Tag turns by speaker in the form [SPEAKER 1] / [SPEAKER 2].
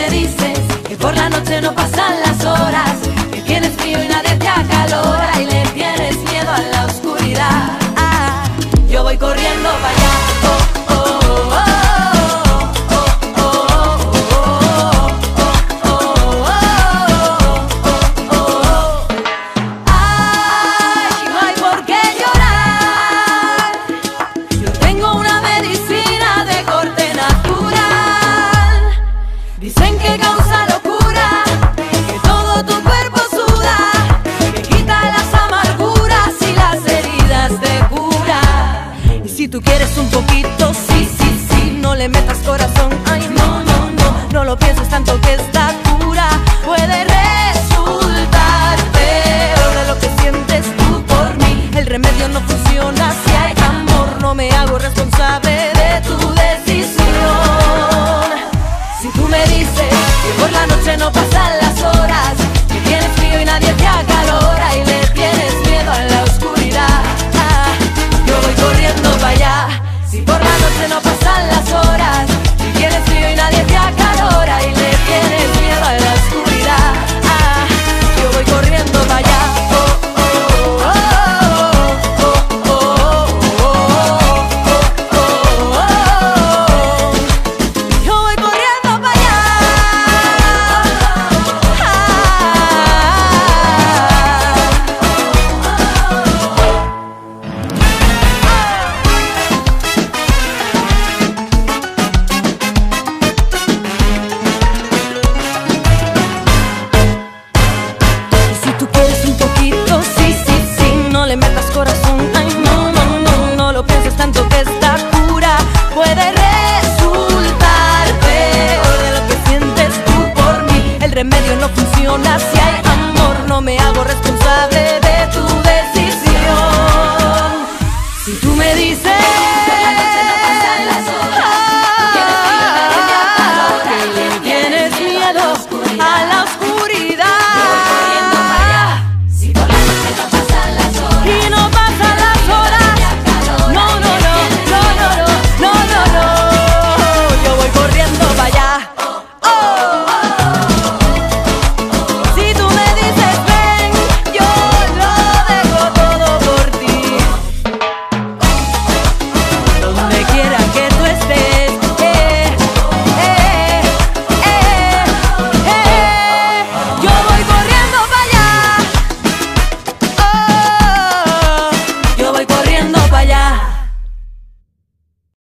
[SPEAKER 1] me dices que por la noche no pasan las horas, que tienes frío y nadie Dicen que causa locura, que todo tu cuerpo suda, que quita las amarguras y las heridas te cura. Y si tú quieres un poquito, sí, sí, sí, no le metas corazón, ay, no, no, no, no lo pienses tanto que está.